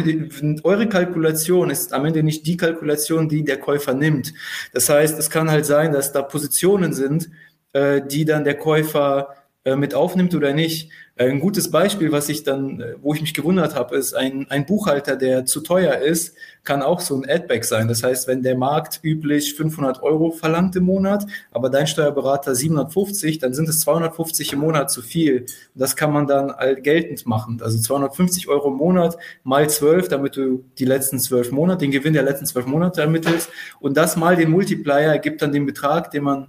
eure Kalkulation ist am Ende nicht die Kalkulation, die der Käufer nimmt. Das heißt, es kann halt sein, dass da Positionen sind, äh, die dann der Käufer äh, mit aufnimmt oder nicht. Ein gutes Beispiel, was ich dann, äh, wo ich mich gewundert habe, ist ein, ein Buchhalter, der zu teuer ist, kann auch so ein Adback sein. Das heißt, wenn der Markt üblich 500 Euro verlangt im Monat, aber dein Steuerberater 750, dann sind es 250 im Monat zu viel. Das kann man dann geltend machen. Also 250 Euro im Monat mal 12, damit du die letzten zwölf Monate, den Gewinn der letzten zwölf Monate ermittelst. Und das mal den Multiplier ergibt dann den Betrag, den man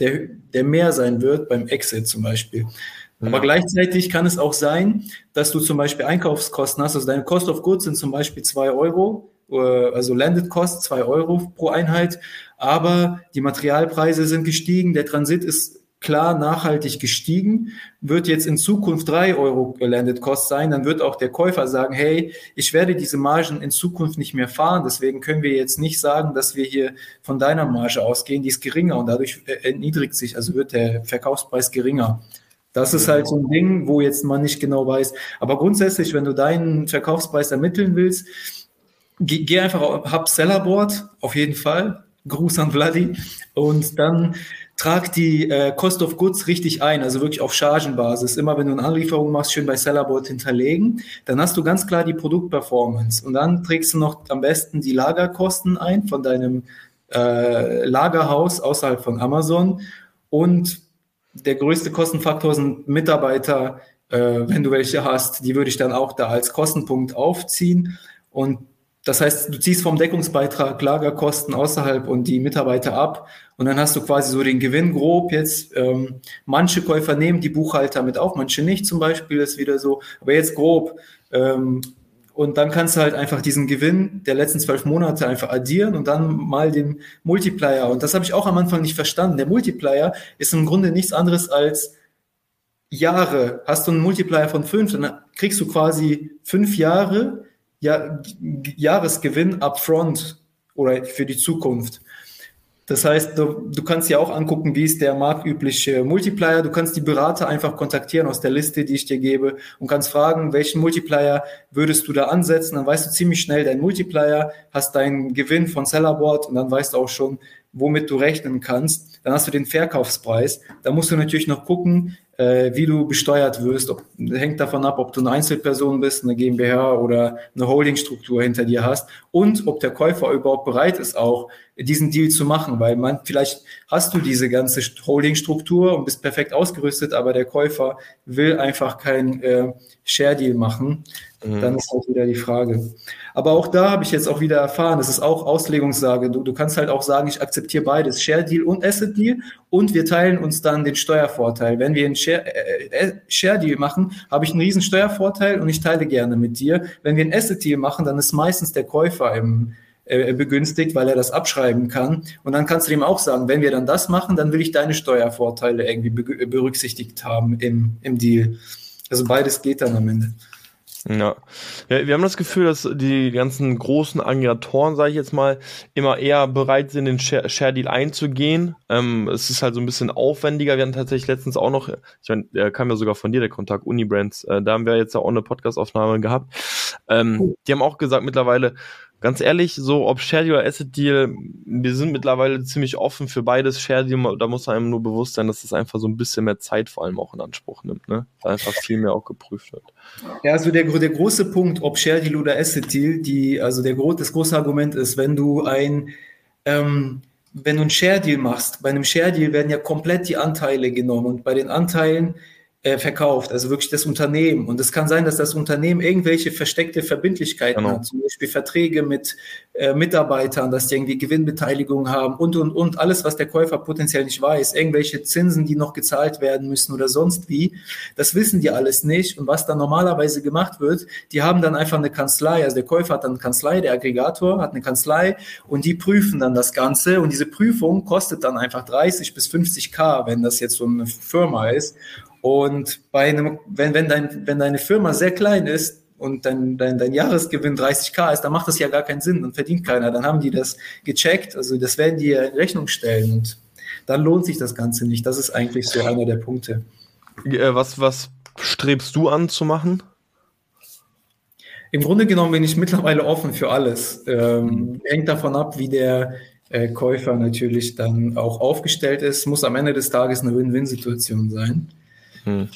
der, der mehr sein wird beim Exit zum Beispiel. Aber ja. gleichzeitig kann es auch sein, dass du zum Beispiel Einkaufskosten hast. Also deine Cost of Goods sind zum Beispiel zwei Euro, äh, also Landed Cost zwei Euro pro Einheit. Aber die Materialpreise sind gestiegen, der Transit ist klar nachhaltig gestiegen, wird jetzt in Zukunft drei Euro Landed Cost sein, dann wird auch der Käufer sagen, hey, ich werde diese Margen in Zukunft nicht mehr fahren, deswegen können wir jetzt nicht sagen, dass wir hier von deiner Marge ausgehen, die ist geringer und dadurch erniedrigt sich, also wird der Verkaufspreis geringer. Das ist halt so ein Ding, wo jetzt man nicht genau weiß. Aber grundsätzlich, wenn du deinen Verkaufspreis ermitteln willst, geh, geh einfach auf Hub Sellerboard, auf jeden Fall. Gruß an Vladi. Und dann trag die äh, Cost of Goods richtig ein, also wirklich auf Chargenbasis. Immer wenn du eine Anlieferung machst, schön bei Sellerboard hinterlegen. Dann hast du ganz klar die Produktperformance. Und dann trägst du noch am besten die Lagerkosten ein von deinem äh, Lagerhaus außerhalb von Amazon. Und der größte Kostenfaktor sind Mitarbeiter, äh, wenn du welche hast, die würde ich dann auch da als Kostenpunkt aufziehen. Und das heißt, du ziehst vom Deckungsbeitrag Lagerkosten außerhalb und die Mitarbeiter ab und dann hast du quasi so den Gewinn grob jetzt. Ähm, manche Käufer nehmen die Buchhalter mit auf, manche nicht zum Beispiel, ist wieder so. Aber jetzt grob ähm, und dann kannst du halt einfach diesen Gewinn der letzten zwölf Monate einfach addieren und dann mal den Multiplier. Und das habe ich auch am Anfang nicht verstanden. Der Multiplier ist im Grunde nichts anderes als Jahre. Hast du einen Multiplier von fünf, dann kriegst du quasi fünf Jahre ja, Jahresgewinn upfront oder für die Zukunft. Das heißt, du, du kannst ja auch angucken, wie ist der marktübliche Multiplier. Du kannst die Berater einfach kontaktieren aus der Liste, die ich dir gebe und kannst fragen, welchen Multiplier würdest du da ansetzen. Dann weißt du ziemlich schnell deinen Multiplier, hast deinen Gewinn von Sellerboard und dann weißt du auch schon, womit du rechnen kannst. Dann hast du den Verkaufspreis. Da musst du natürlich noch gucken, äh, wie du besteuert wirst. Ob, hängt davon ab, ob du eine Einzelperson bist, eine GmbH oder eine Holdingstruktur hinter dir hast und ob der Käufer überhaupt bereit ist, auch diesen Deal zu machen, weil man vielleicht hast du diese ganze Holdingstruktur und bist perfekt ausgerüstet, aber der Käufer will einfach keinen äh, Share Deal machen. Mhm. Dann ist halt wieder die Frage. Aber auch da habe ich jetzt auch wieder erfahren, das ist auch Auslegungssage. Du, du kannst halt auch sagen, ich akzeptiere beides, Share Deal und Asset Deal und wir teilen uns dann den Steuervorteil. Wenn wir einen Share, äh, äh, Share Deal machen, habe ich einen riesen Steuervorteil und ich teile gerne mit dir. Wenn wir einen Asset Deal machen, dann ist meistens der Käufer im, äh, begünstigt, weil er das abschreiben kann. Und dann kannst du ihm auch sagen, wenn wir dann das machen, dann will ich deine Steuervorteile irgendwie berücksichtigt haben im, im Deal. Also beides geht dann am Ende. Ja. ja, wir haben das Gefühl, dass die ganzen großen Aggregatoren, sage ich jetzt mal, immer eher bereit sind, den Share Deal einzugehen. Ähm, es ist halt so ein bisschen aufwendiger. Wir hatten tatsächlich letztens auch noch, ich meine, der kam ja sogar von dir, der Kontakt Unibrands. Äh, da haben wir jetzt auch eine Podcast-Aufnahme gehabt. Ähm, die haben auch gesagt, mittlerweile ganz ehrlich, so ob Share Deal oder Asset Deal, wir sind mittlerweile ziemlich offen für beides. Share Deal, da muss einem nur bewusst sein, dass es einfach so ein bisschen mehr Zeit vor allem auch in Anspruch nimmt, ne? Da einfach viel mehr auch geprüft wird. Ja, also der, der große Punkt, ob Share Deal oder Asset Deal, die, also der, das große Argument ist, wenn du ein, ähm, wenn du ein Share Deal machst, bei einem Share Deal werden ja komplett die Anteile genommen und bei den Anteilen äh, verkauft, also wirklich das Unternehmen. Und es kann sein, dass das Unternehmen irgendwelche versteckte Verbindlichkeiten genau. hat, zum Beispiel Verträge mit äh, Mitarbeitern, dass die irgendwie Gewinnbeteiligung haben und, und, und, alles, was der Käufer potenziell nicht weiß, irgendwelche Zinsen, die noch gezahlt werden müssen oder sonst wie, das wissen die alles nicht. Und was dann normalerweise gemacht wird, die haben dann einfach eine Kanzlei, also der Käufer hat dann eine Kanzlei, der Aggregator hat eine Kanzlei und die prüfen dann das Ganze und diese Prüfung kostet dann einfach 30 bis 50 K, wenn das jetzt so eine Firma ist. Und bei einem, wenn, wenn, dein, wenn deine Firma sehr klein ist und dein, dein, dein Jahresgewinn 30k ist, dann macht das ja gar keinen Sinn, dann verdient keiner. Dann haben die das gecheckt, also das werden die ja in Rechnung stellen und dann lohnt sich das Ganze nicht. Das ist eigentlich so einer der Punkte. Äh, was, was strebst du an zu machen? Im Grunde genommen bin ich mittlerweile offen für alles. Ähm, hängt davon ab, wie der äh, Käufer natürlich dann auch aufgestellt ist. Muss am Ende des Tages eine Win-Win-Situation sein. Hm.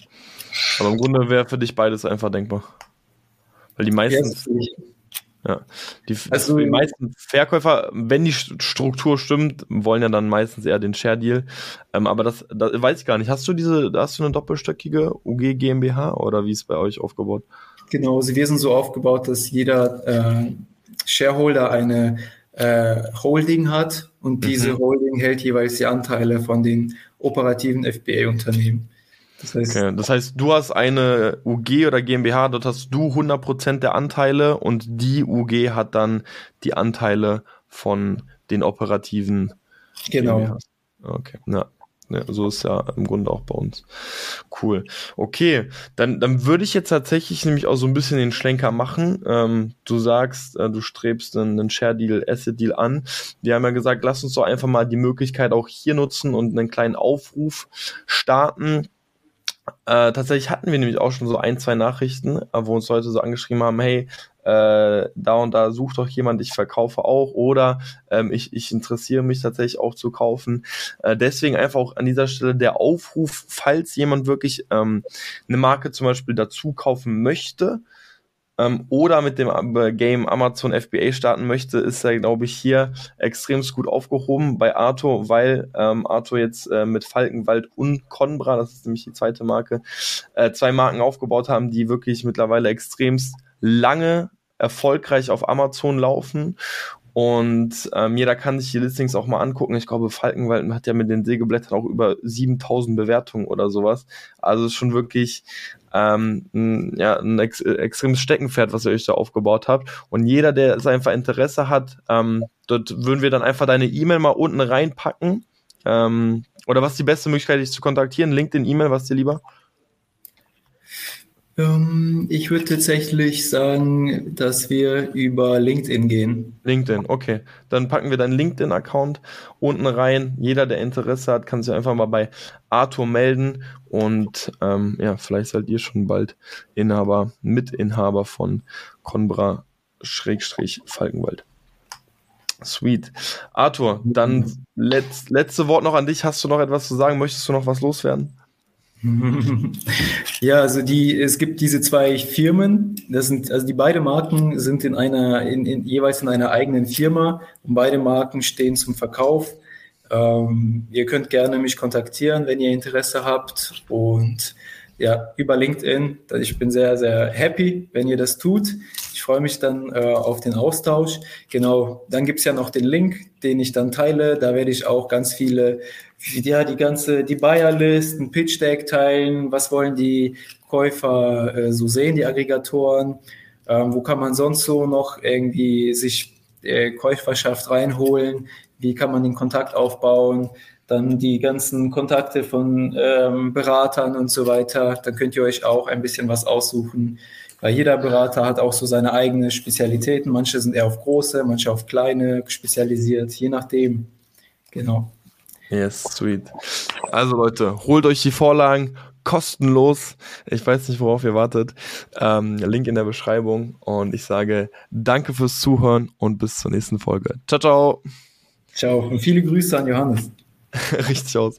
Aber im Grunde wäre für dich beides einfach denkbar. Weil die meisten. Ja, die, also, die meisten Verkäufer, wenn die Struktur stimmt, wollen ja dann meistens eher den Share Deal. Ähm, aber das, das weiß ich gar nicht. Hast du diese, hast du eine doppelstöckige UG GmbH oder wie ist es bei euch aufgebaut? Genau, also wir sind so aufgebaut, dass jeder äh, Shareholder eine äh, Holding hat und diese mhm. Holding hält jeweils die Anteile von den operativen FBA-Unternehmen. Das heißt, okay, das heißt, du hast eine UG oder GmbH, dort hast du 100% der Anteile und die UG hat dann die Anteile von den operativen Genau. GmbHs. Okay, ja. Ja, so ist ja im Grunde auch bei uns. Cool. Okay, dann, dann würde ich jetzt tatsächlich nämlich auch so ein bisschen den Schlenker machen. Ähm, du sagst, äh, du strebst einen, einen Share-Deal, Asset-Deal an. Wir haben ja gesagt, lass uns doch einfach mal die Möglichkeit auch hier nutzen und einen kleinen Aufruf starten äh, tatsächlich hatten wir nämlich auch schon so ein, zwei Nachrichten, äh, wo uns Leute so angeschrieben haben, hey, äh, da und da sucht doch jemand, ich verkaufe auch oder ähm, ich, ich interessiere mich tatsächlich auch zu kaufen. Äh, deswegen einfach auch an dieser Stelle der Aufruf, falls jemand wirklich ähm, eine Marke zum Beispiel dazu kaufen möchte, ähm, oder mit dem äh, Game Amazon FBA starten möchte, ist er, glaube ich, hier extrem gut aufgehoben bei Arthur, weil ähm, Arthur jetzt äh, mit Falkenwald und Conbra, das ist nämlich die zweite Marke, äh, zwei Marken aufgebaut haben, die wirklich mittlerweile extremst lange erfolgreich auf Amazon laufen und ähm, jeder kann sich die Listings auch mal angucken. Ich glaube, Falkenwald hat ja mit den Sägeblättern auch über 7000 Bewertungen oder sowas. Also ist schon wirklich ähm, ein, ja, ein ex extremes Steckenpferd, was ihr euch da aufgebaut habt. Und jeder, der es einfach Interesse hat, ähm, dort würden wir dann einfach deine E-Mail mal unten reinpacken. Ähm, oder was ist die beste Möglichkeit, dich zu kontaktieren? LinkedIn, E-Mail, was dir lieber? Ähm, ich würde tatsächlich sagen, dass wir über LinkedIn gehen. LinkedIn, okay. Dann packen wir deinen LinkedIn-Account unten rein. Jeder, der Interesse hat, kann sich einfach mal bei Arthur melden. Und ähm, ja, vielleicht seid ihr schon bald Inhaber, Mitinhaber von Conbra Schrägstrich Falkenwald. Sweet. Arthur, dann letz, letzte Wort noch an dich. Hast du noch etwas zu sagen? Möchtest du noch was loswerden? Ja, also die, es gibt diese zwei Firmen, das sind, also die beide Marken sind in einer, in, in, jeweils in einer eigenen Firma und beide Marken stehen zum Verkauf. Ähm, ihr könnt gerne mich kontaktieren, wenn ihr Interesse habt und ja, über LinkedIn. Ich bin sehr, sehr happy, wenn ihr das tut. Ich freue mich dann äh, auf den Austausch. Genau, dann gibt's ja noch den Link, den ich dann teile. Da werde ich auch ganz viele ja, die ganze, die Buyer-List, ein Pitch-Deck teilen, was wollen die Käufer äh, so sehen, die Aggregatoren, ähm, wo kann man sonst so noch irgendwie sich äh, Käuferschaft reinholen, wie kann man den Kontakt aufbauen, dann die ganzen Kontakte von ähm, Beratern und so weiter, dann könnt ihr euch auch ein bisschen was aussuchen, weil jeder Berater hat auch so seine eigenen Spezialitäten. Manche sind eher auf große, manche auf kleine spezialisiert, je nachdem. Genau. Yes, sweet. Also Leute, holt euch die Vorlagen, kostenlos. Ich weiß nicht, worauf ihr wartet. Ähm, Link in der Beschreibung. Und ich sage danke fürs Zuhören und bis zur nächsten Folge. Ciao, ciao. Ciao und viele Grüße an Johannes. <laughs> Richtig aus.